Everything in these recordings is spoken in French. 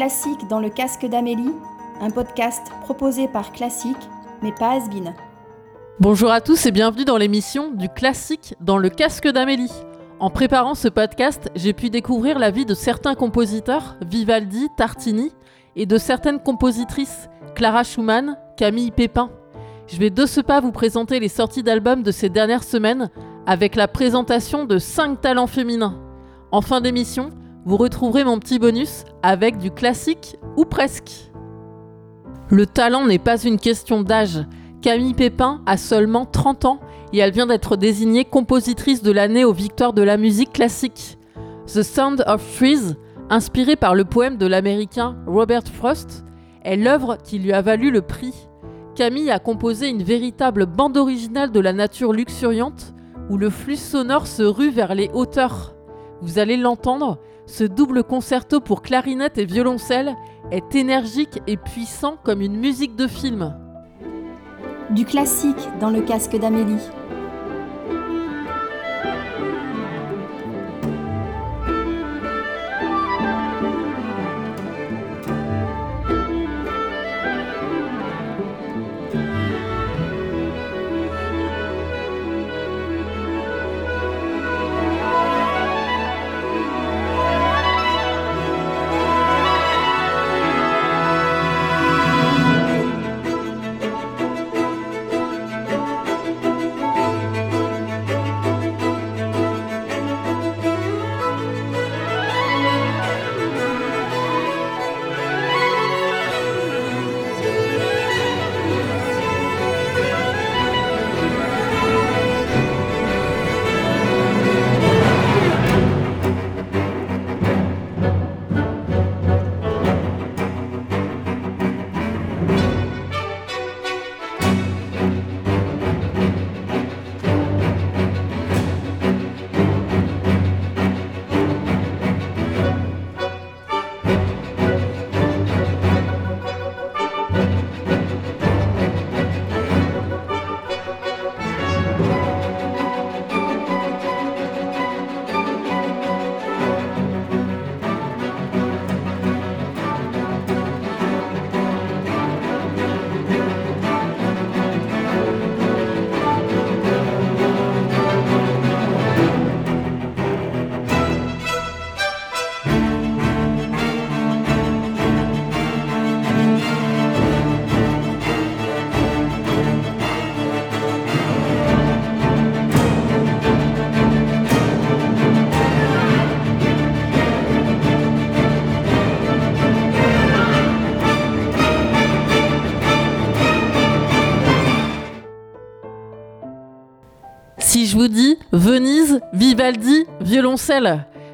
Classique dans le casque d'Amélie, un podcast proposé par Classique, mais pas Asbin. Bonjour à tous et bienvenue dans l'émission du Classique dans le casque d'Amélie. En préparant ce podcast, j'ai pu découvrir la vie de certains compositeurs, Vivaldi, Tartini, et de certaines compositrices, Clara Schumann, Camille Pépin. Je vais de ce pas vous présenter les sorties d'albums de ces dernières semaines avec la présentation de 5 talents féminins. En fin d'émission, vous retrouverez mon petit bonus avec du classique ou presque. Le talent n'est pas une question d'âge. Camille Pépin a seulement 30 ans et elle vient d'être désignée compositrice de l'année aux victoires de la musique classique. The Sound of Trees, inspiré par le poème de l'américain Robert Frost, est l'œuvre qui lui a valu le prix. Camille a composé une véritable bande originale de la nature luxuriante où le flux sonore se rue vers les hauteurs. Vous allez l'entendre, ce double concerto pour clarinette et violoncelle est énergique et puissant comme une musique de film. Du classique dans le casque d'Amélie.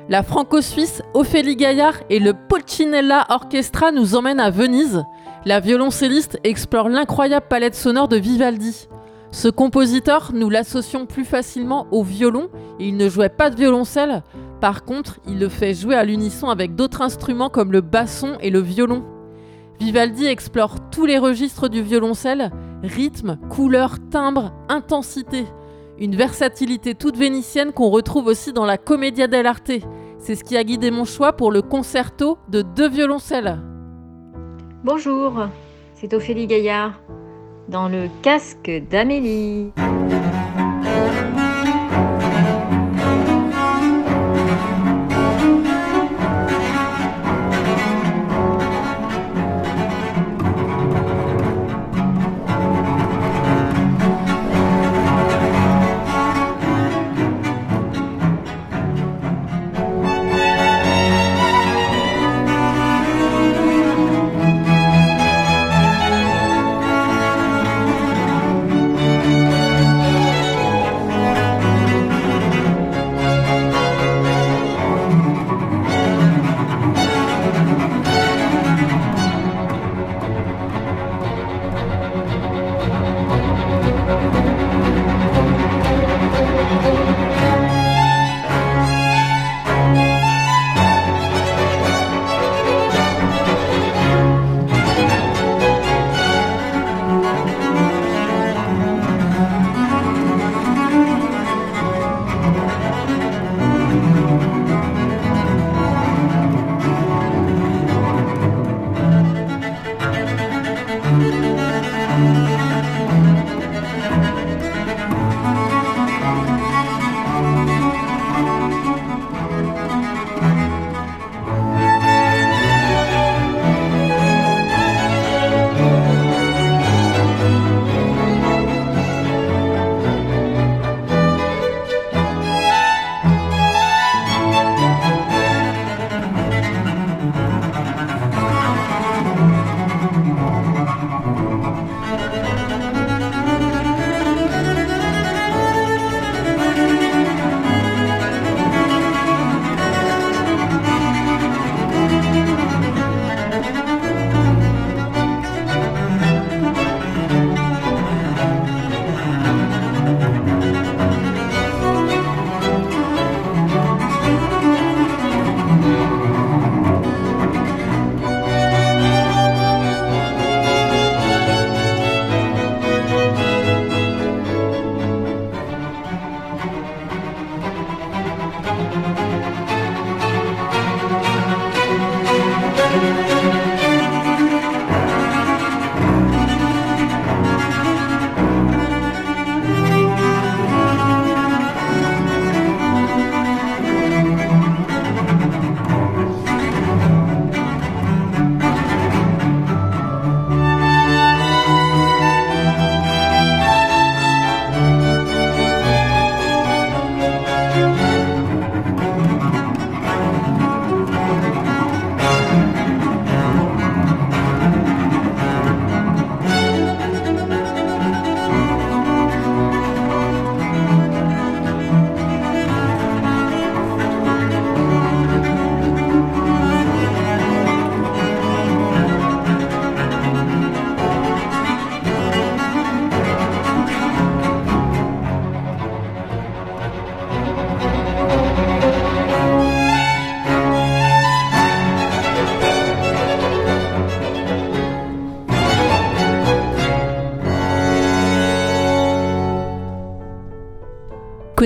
La franco-suisse Ophélie Gaillard et le Pulcinella Orchestra nous emmènent à Venise. La violoncelliste explore l'incroyable palette sonore de Vivaldi. Ce compositeur, nous l'associons plus facilement au violon et il ne jouait pas de violoncelle. Par contre, il le fait jouer à l'unisson avec d'autres instruments comme le basson et le violon. Vivaldi explore tous les registres du violoncelle, rythme, couleur, timbre, intensité. Une versatilité toute vénitienne qu'on retrouve aussi dans la Commedia dell'arte. C'est ce qui a guidé mon choix pour le concerto de deux violoncelles. Bonjour, c'est Ophélie Gaillard dans le casque d'Amélie.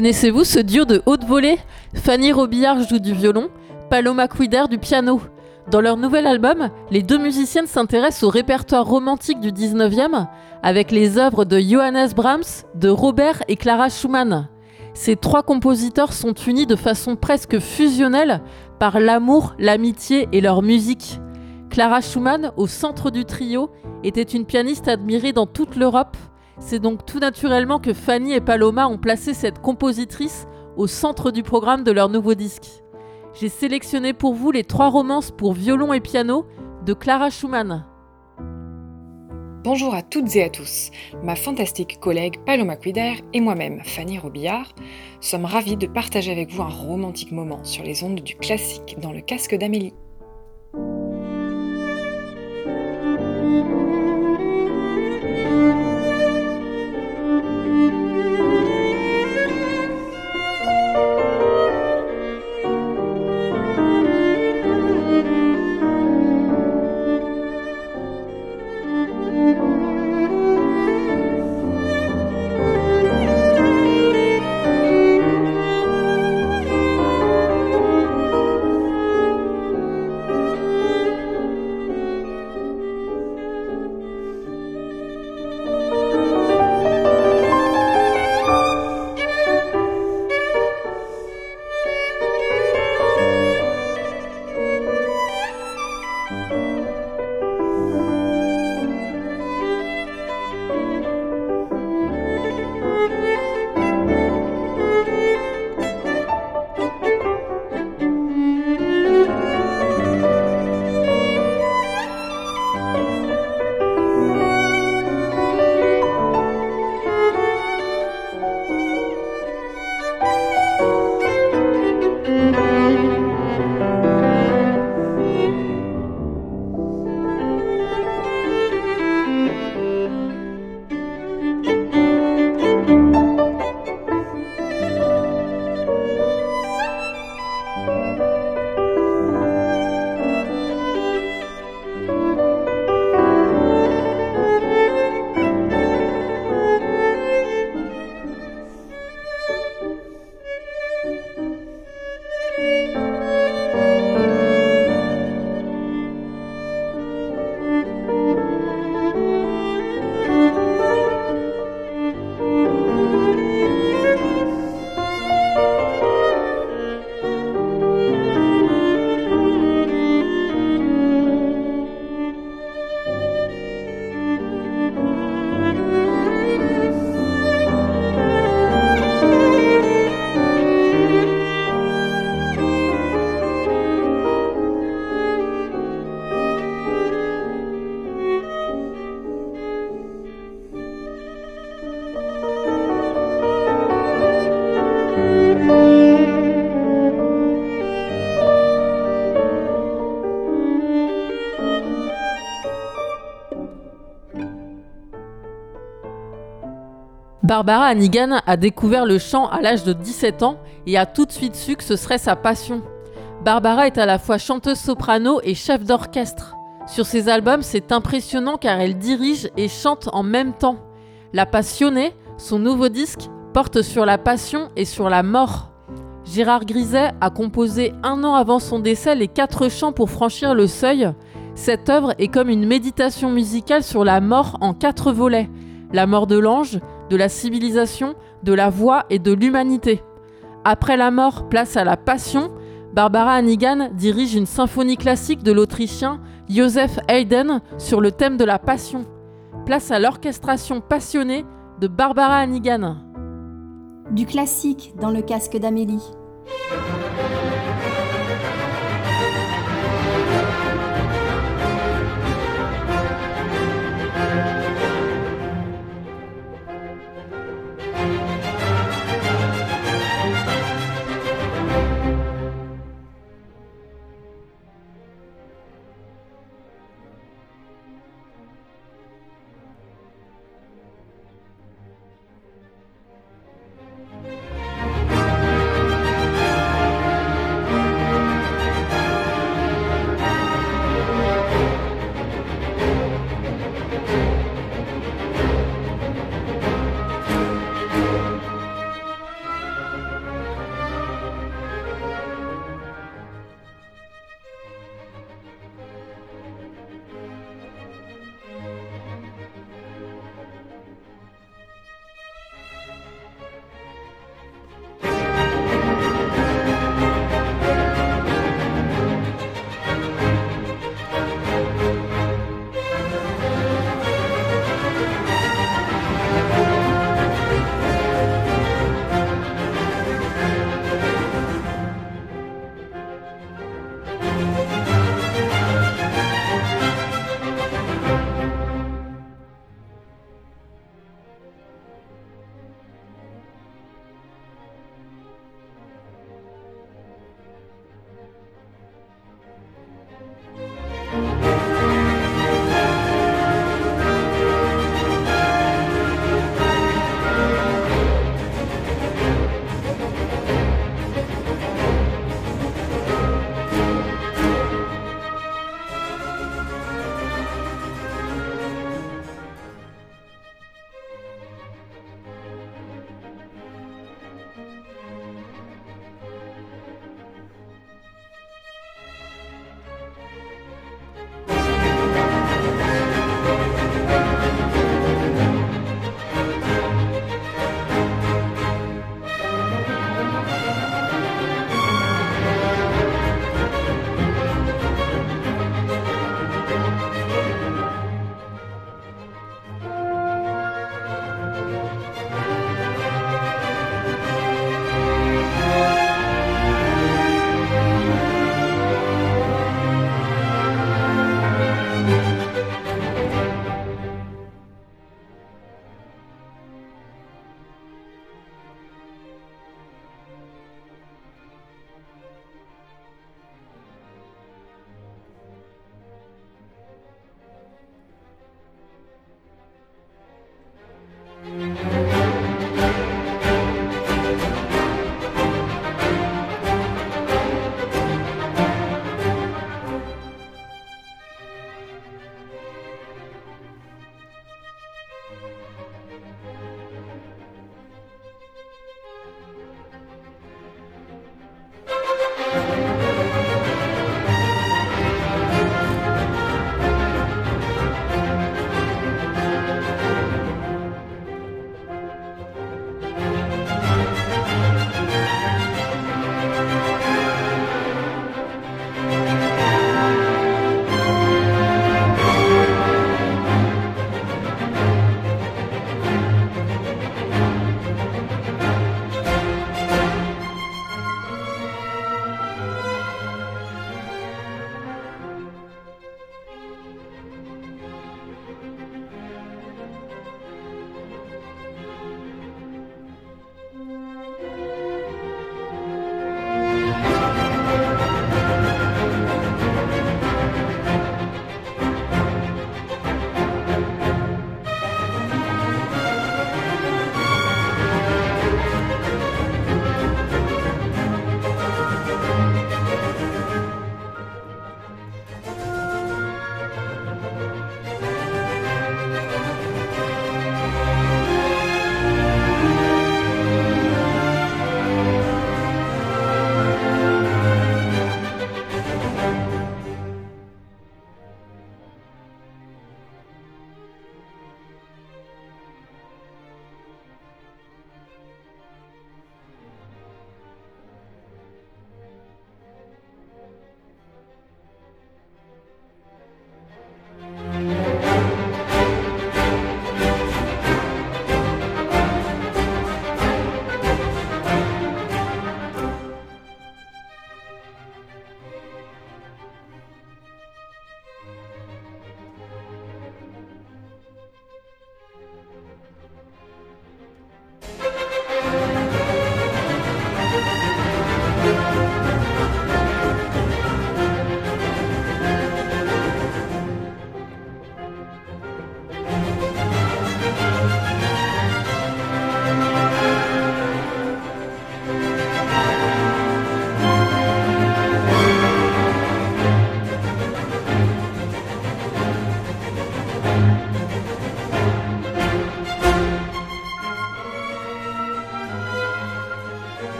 Connaissez-vous ce duo de haute volée? Fanny Robillard joue du violon, Paloma Quider du piano. Dans leur nouvel album, les deux musiciennes s'intéressent au répertoire romantique du 19e avec les œuvres de Johannes Brahms, de Robert et Clara Schumann. Ces trois compositeurs sont unis de façon presque fusionnelle par l'amour, l'amitié et leur musique. Clara Schumann, au centre du trio, était une pianiste admirée dans toute l'Europe. C'est donc tout naturellement que Fanny et Paloma ont placé cette compositrice au centre du programme de leur nouveau disque. J'ai sélectionné pour vous les trois romances pour violon et piano de Clara Schumann. Bonjour à toutes et à tous. Ma fantastique collègue Paloma Quider et moi-même, Fanny Robillard, sommes ravis de partager avec vous un romantique moment sur les ondes du classique dans le casque d'Amélie. Barbara Hannigan a découvert le chant à l'âge de 17 ans et a tout de suite su que ce serait sa passion. Barbara est à la fois chanteuse soprano et chef d'orchestre. Sur ses albums, c'est impressionnant car elle dirige et chante en même temps. La Passionnée, son nouveau disque, porte sur la passion et sur la mort. Gérard Griset a composé un an avant son décès les quatre chants pour franchir le seuil. Cette œuvre est comme une méditation musicale sur la mort en quatre volets. La mort de l'ange, de la civilisation, de la voix et de l'humanité. Après la mort, place à la passion, Barbara Hannigan dirige une symphonie classique de l'Autrichien Joseph Haydn sur le thème de la passion. Place à l'orchestration passionnée de Barbara Hannigan. Du classique dans le casque d'Amélie.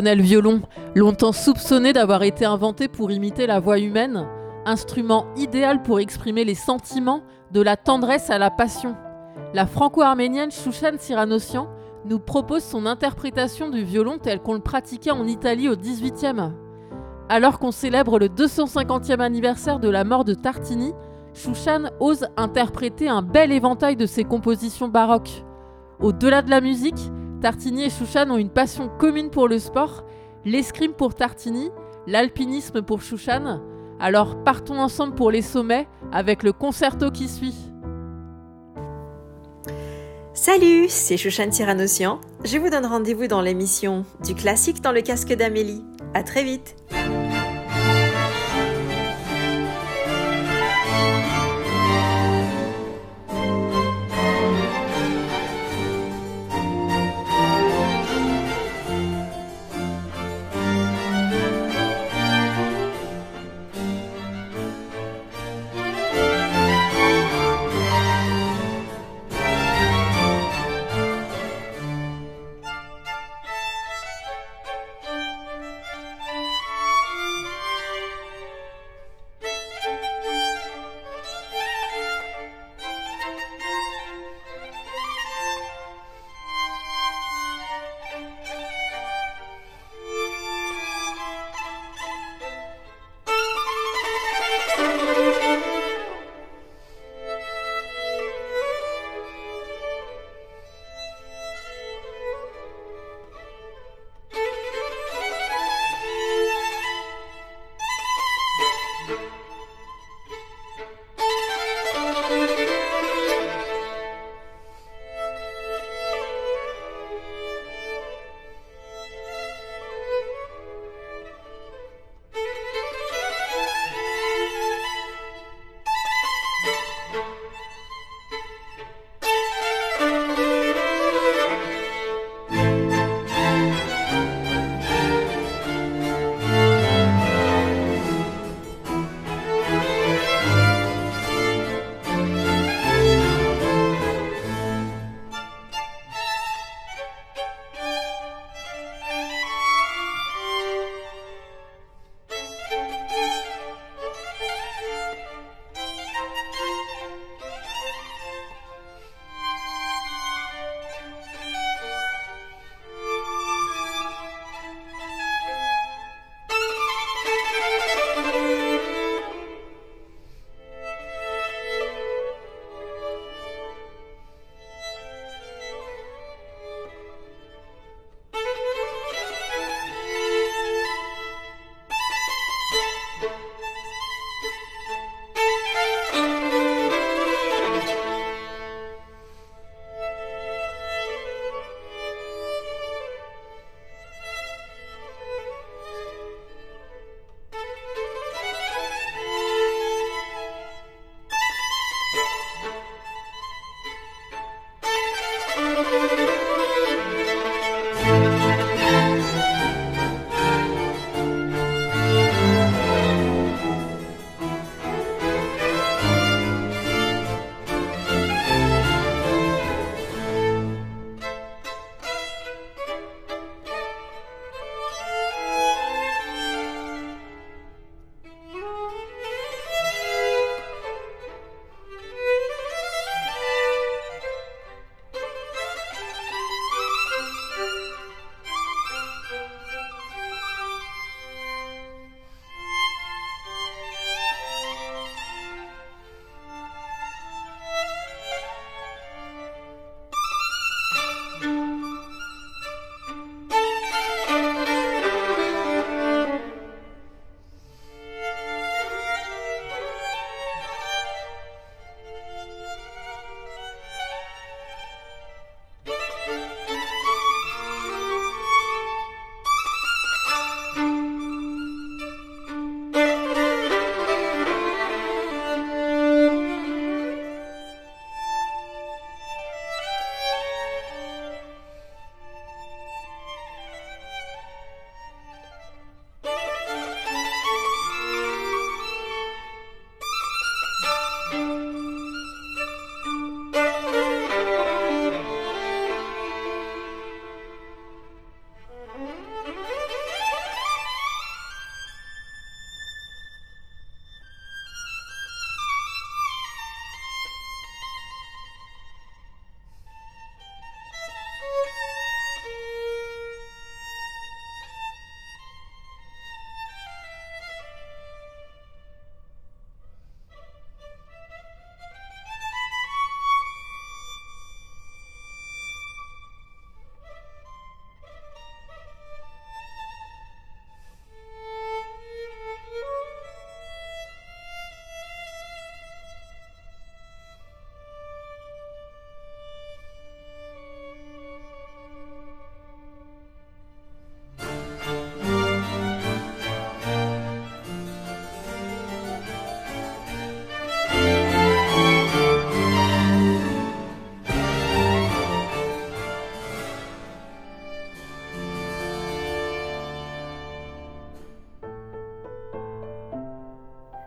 Le violon, longtemps soupçonné d'avoir été inventé pour imiter la voix humaine, instrument idéal pour exprimer les sentiments, de la tendresse à la passion. La franco-arménienne Shushan Siranossian nous propose son interprétation du violon tel qu'on le pratiquait en Italie au XVIIIe. Alors qu'on célèbre le 250e anniversaire de la mort de Tartini, Shushan ose interpréter un bel éventail de ses compositions baroques. Au-delà de la musique, Tartini et Shushan ont une passion commune pour le sport, l'escrime pour Tartini, l'alpinisme pour Shushan. Alors partons ensemble pour les sommets avec le concerto qui suit. Salut, c'est Shushan Tiranossian. Je vous donne rendez-vous dans l'émission du classique dans le casque d'Amélie. À très vite.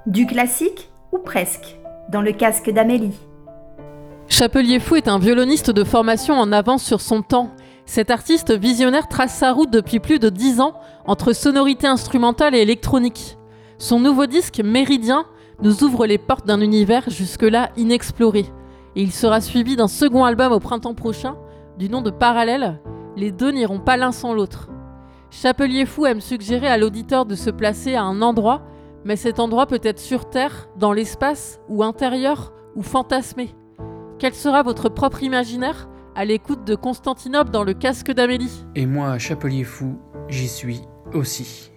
Du classique ou presque, dans le casque d'Amélie. Chapelier Fou est un violoniste de formation en avance sur son temps. Cet artiste visionnaire trace sa route depuis plus de 10 ans entre sonorité instrumentale et électronique. Son nouveau disque, Méridien, nous ouvre les portes d'un univers jusque-là inexploré. Il sera suivi d'un second album au printemps prochain, du nom de Parallèle. Les deux n'iront pas l'un sans l'autre. Chapelier Fou aime suggérer à l'auditeur de se placer à un endroit, mais cet endroit peut être sur Terre, dans l'espace, ou intérieur, ou fantasmé. Quel sera votre propre imaginaire à l'écoute de Constantinople dans le casque d'Amélie? Et moi, Chapelier Fou, j'y suis aussi.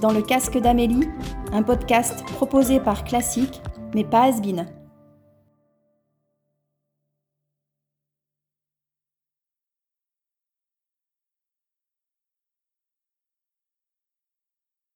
Dans le casque d'Amélie, un podcast proposé par Classique, mais pas Asbin.